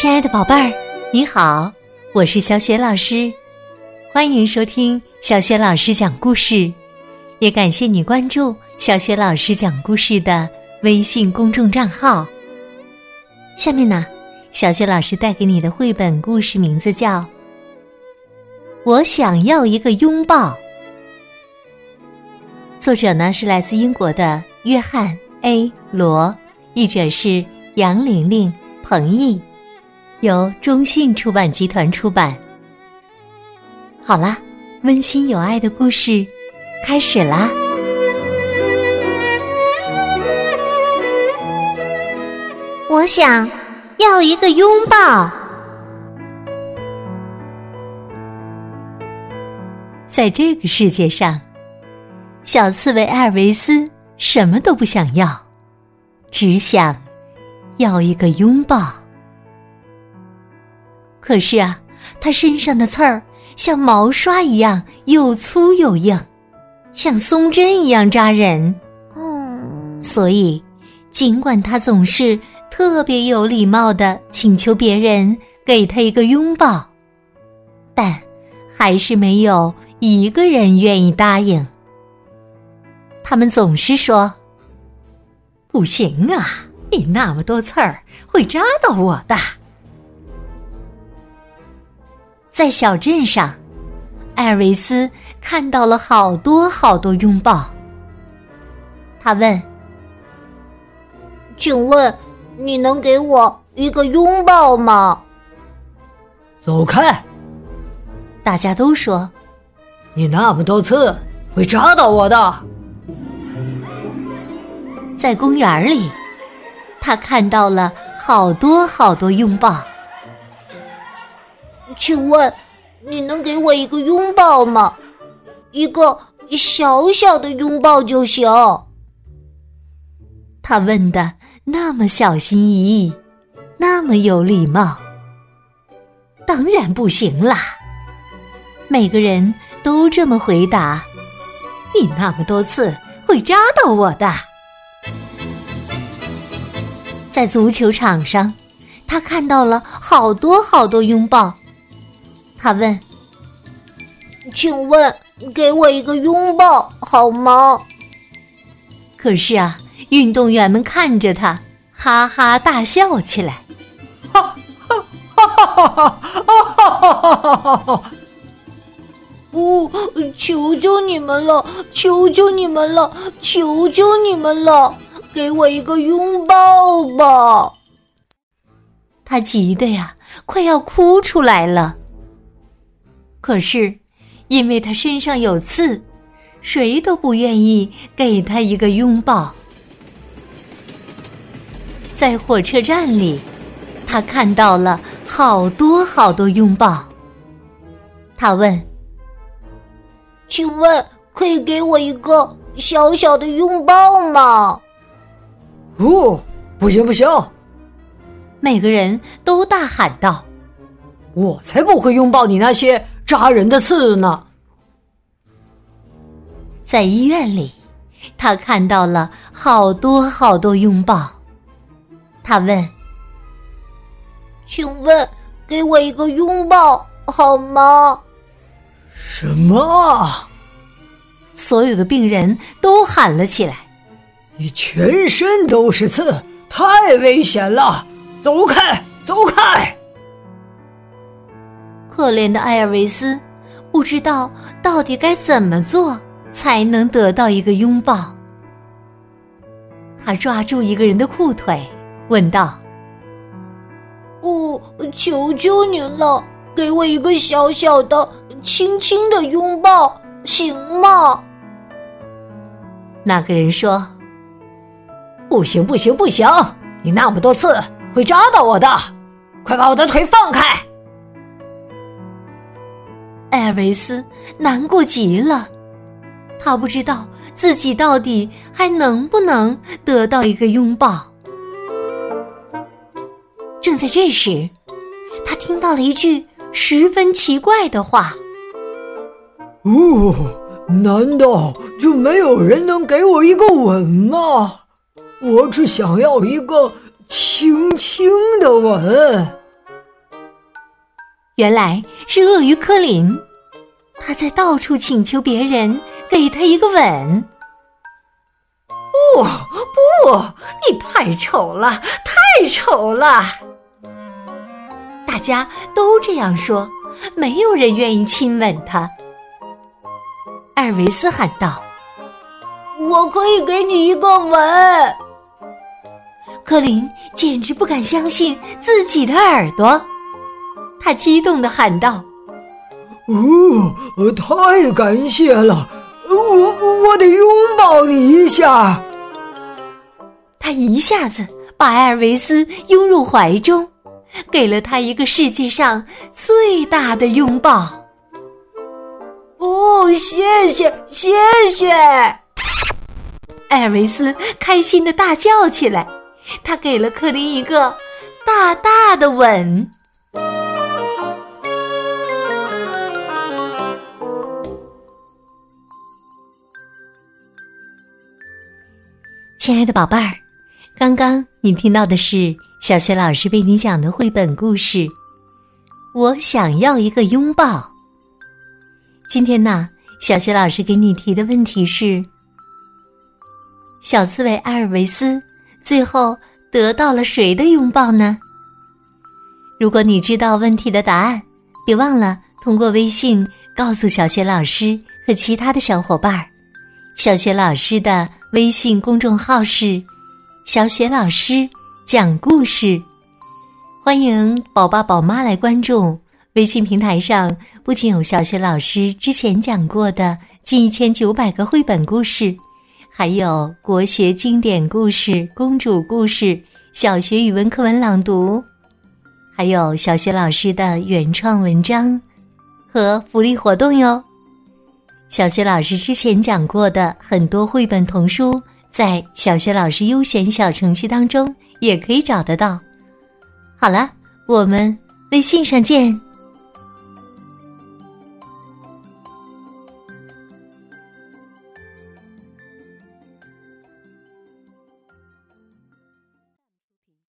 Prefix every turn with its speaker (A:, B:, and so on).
A: 亲爱的宝贝儿，你好，我是小雪老师，欢迎收听小雪老师讲故事，也感谢你关注小雪老师讲故事的微信公众账号。下面呢，小雪老师带给你的绘本故事名字叫《我想要一个拥抱》，作者呢是来自英国的约翰 ·A· 罗，译者是杨玲玲、彭毅。由中信出版集团出版。好啦，温馨有爱的故事开始啦！
B: 我想要一个拥抱。
A: 在这个世界上，小刺猬艾尔维斯什么都不想要，只想要一个拥抱。可是啊，他身上的刺儿像毛刷一样又粗又硬，像松针一样扎人。嗯，所以尽管他总是特别有礼貌的请求别人给他一个拥抱，但还是没有一个人愿意答应。他们总是说：“不行啊，你那么多刺儿会扎到我的。”在小镇上，艾尔维斯看到了好多好多拥抱。他问：“
B: 请问你能给我一个拥抱吗？”
C: 走开！
A: 大家都说：“
C: 你那么多刺会扎到我的。”
A: 在公园里，他看到了好多好多拥抱。
B: 请问，你能给我一个拥抱吗？一个小小的拥抱就行。
A: 他问的那么小心翼翼，那么有礼貌。当然不行啦！每个人都这么回答。你那么多刺会扎到我的。在足球场上，他看到了好多好多拥抱。他问：“
B: 请问，给我一个拥抱好吗？”
A: 可是啊，运动员们看着他，哈哈大笑起来。哈，哈，哈哈哈
B: 哈，哈哈哈哈哈哈！哦，求求你们了，求求你们了，求求你们了，给我一个拥抱吧！
A: 他急得呀，快要哭出来了。可是，因为他身上有刺，谁都不愿意给他一个拥抱。在火车站里，他看到了好多好多拥抱。他问：“
B: 请问，可以给我一个小小的拥抱吗？”“
C: 哦，不行不行！”
A: 每个人都大喊道：“
C: 我才不会拥抱你那些！”扎人的刺呢？
A: 在医院里，他看到了好多好多拥抱。他问：“
B: 请问，给我一个拥抱好吗？”
C: 什么？
A: 所有的病人都喊了起来：“
C: 你全身都是刺，太危险了！走开，走开！”
A: 可怜的艾尔维斯不知道到底该怎么做才能得到一个拥抱。他抓住一个人的裤腿，问道：“
B: 哦，求求您了，给我一个小小的、轻轻的拥抱，行吗？”
A: 那个人说：“
C: 不行，不行，不行！你那么多次会扎到我的，快把我的腿放开！”
A: 艾尔维斯难过极了，他不知道自己到底还能不能得到一个拥抱。正在这时，他听到了一句十分奇怪的话：“
C: 哦，难道就没有人能给我一个吻吗？我只想要一个轻轻的吻。”
A: 原来是鳄鱼科林，他在到处请求别人给他一个吻。
C: 不不，你太丑了，太丑了！
A: 大家都这样说，没有人愿意亲吻他。艾尔维斯喊道：“
B: 我可以给你一个吻。”
A: 科林简直不敢相信自己的耳朵，他激动地喊道：“
D: 哦，太感谢了！我我得拥抱你一下。”
A: 他一下子把艾尔维斯拥入怀中，给了他一个世界上最大的拥抱。
B: 哦，谢谢谢谢！
A: 艾尔维斯开心的大叫起来，他给了克林一个大大的吻。亲爱的宝贝儿。刚刚你听到的是小学老师为你讲的绘本故事《我想要一个拥抱》。今天呢，小学老师给你提的问题是：小刺猬艾尔维斯最后得到了谁的拥抱呢？如果你知道问题的答案，别忘了通过微信告诉小学老师和其他的小伙伴儿。小学老师的微信公众号是。小雪老师讲故事，欢迎宝爸宝妈来关注。微信平台上不仅有小雪老师之前讲过的近一千九百个绘本故事，还有国学经典故事、公主故事、小学语文课文朗读，还有小雪老师的原创文章和福利活动哟。小学老师之前讲过的很多绘本童书。在小学老师优选小程序当中也可以找得到。好了，我们微信上见。